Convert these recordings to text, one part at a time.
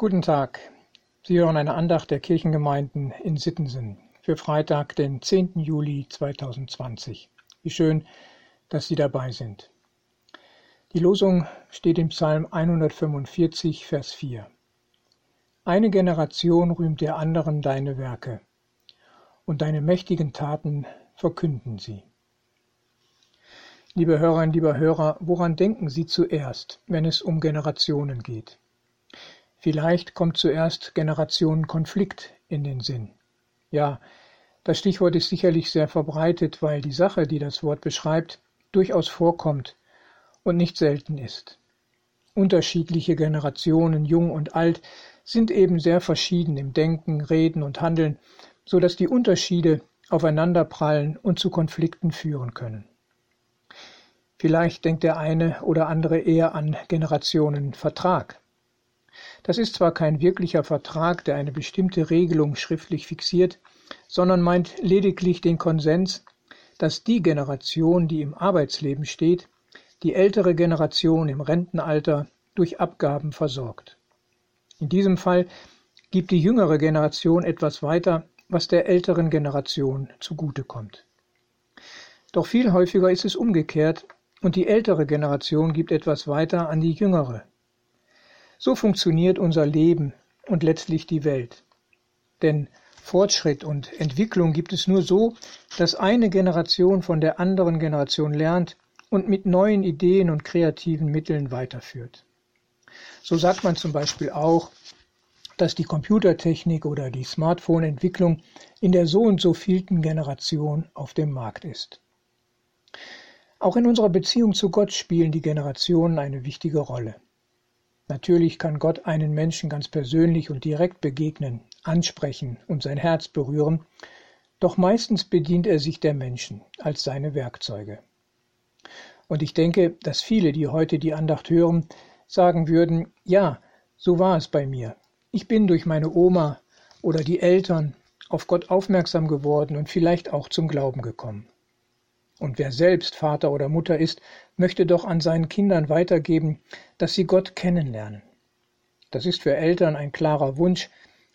Guten Tag. Sie hören eine Andacht der Kirchengemeinden in Sittensen für Freitag, den 10. Juli 2020. Wie schön, dass Sie dabei sind. Die Losung steht im Psalm 145, Vers 4. Eine Generation rühmt der anderen deine Werke, und deine mächtigen Taten verkünden sie. Liebe Hörerinnen, lieber Hörer, woran denken Sie zuerst, wenn es um Generationen geht? Vielleicht kommt zuerst Generationenkonflikt in den Sinn. Ja, das Stichwort ist sicherlich sehr verbreitet, weil die Sache, die das Wort beschreibt, durchaus vorkommt und nicht selten ist. Unterschiedliche Generationen, jung und alt, sind eben sehr verschieden im Denken, Reden und Handeln, so dass die Unterschiede aufeinanderprallen und zu Konflikten führen können. Vielleicht denkt der eine oder andere eher an Generationenvertrag. Das ist zwar kein wirklicher Vertrag, der eine bestimmte Regelung schriftlich fixiert, sondern meint lediglich den Konsens, dass die Generation, die im Arbeitsleben steht, die ältere Generation im Rentenalter durch Abgaben versorgt. In diesem Fall gibt die jüngere Generation etwas weiter, was der älteren Generation zugutekommt. Doch viel häufiger ist es umgekehrt und die ältere Generation gibt etwas weiter an die jüngere. So funktioniert unser Leben und letztlich die Welt. Denn Fortschritt und Entwicklung gibt es nur so, dass eine Generation von der anderen Generation lernt und mit neuen Ideen und kreativen Mitteln weiterführt. So sagt man zum Beispiel auch, dass die Computertechnik oder die Smartphone-Entwicklung in der so und so vielten Generation auf dem Markt ist. Auch in unserer Beziehung zu Gott spielen die Generationen eine wichtige Rolle. Natürlich kann Gott einen Menschen ganz persönlich und direkt begegnen, ansprechen und sein Herz berühren, doch meistens bedient er sich der Menschen als seine Werkzeuge. Und ich denke, dass viele, die heute die Andacht hören, sagen würden, ja, so war es bei mir. Ich bin durch meine Oma oder die Eltern auf Gott aufmerksam geworden und vielleicht auch zum Glauben gekommen. Und wer selbst Vater oder Mutter ist, möchte doch an seinen Kindern weitergeben, dass sie Gott kennenlernen. Das ist für Eltern ein klarer Wunsch,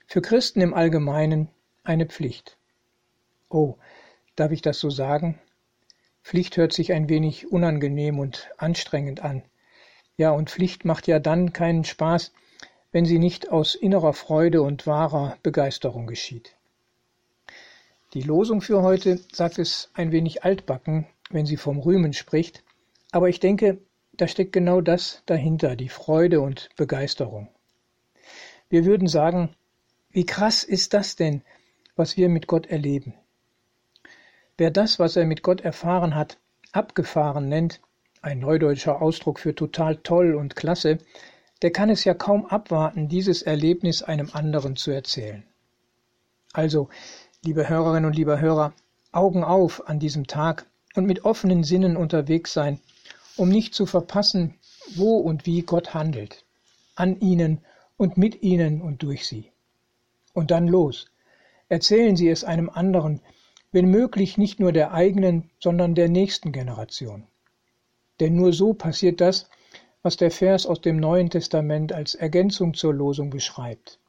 für Christen im Allgemeinen eine Pflicht. Oh, darf ich das so sagen? Pflicht hört sich ein wenig unangenehm und anstrengend an. Ja, und Pflicht macht ja dann keinen Spaß, wenn sie nicht aus innerer Freude und wahrer Begeisterung geschieht. Die Losung für heute sagt es ein wenig altbacken, wenn sie vom Rühmen spricht, aber ich denke, da steckt genau das dahinter, die Freude und Begeisterung. Wir würden sagen, wie krass ist das denn, was wir mit Gott erleben? Wer das, was er mit Gott erfahren hat, abgefahren nennt, ein neudeutscher Ausdruck für total toll und klasse, der kann es ja kaum abwarten, dieses Erlebnis einem anderen zu erzählen. Also, Liebe Hörerinnen und lieber Hörer, Augen auf an diesem Tag und mit offenen Sinnen unterwegs sein, um nicht zu verpassen, wo und wie Gott handelt, an ihnen und mit ihnen und durch sie. Und dann los. Erzählen Sie es einem anderen, wenn möglich nicht nur der eigenen, sondern der nächsten Generation. Denn nur so passiert das, was der Vers aus dem Neuen Testament als Ergänzung zur Losung beschreibt.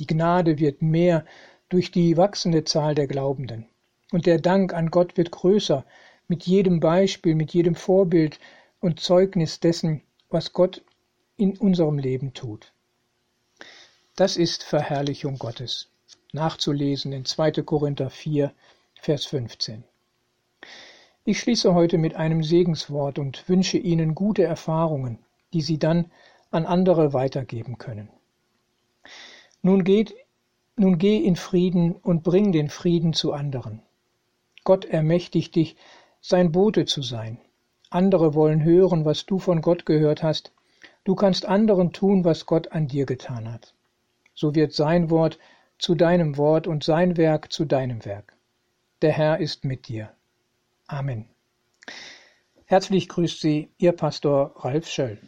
Die Gnade wird mehr durch die wachsende Zahl der Glaubenden. Und der Dank an Gott wird größer mit jedem Beispiel, mit jedem Vorbild und Zeugnis dessen, was Gott in unserem Leben tut. Das ist Verherrlichung Gottes. Nachzulesen in 2. Korinther 4, Vers 15. Ich schließe heute mit einem Segenswort und wünsche Ihnen gute Erfahrungen, die Sie dann an andere weitergeben können. Nun geht nun geh in Frieden und bring den Frieden zu anderen. Gott ermächtigt dich, sein Bote zu sein. Andere wollen hören, was du von Gott gehört hast. Du kannst anderen tun, was Gott an dir getan hat. So wird sein Wort zu deinem Wort und sein Werk zu deinem Werk. Der Herr ist mit dir. Amen. Herzlich grüßt Sie, Ihr Pastor Ralf Schöll.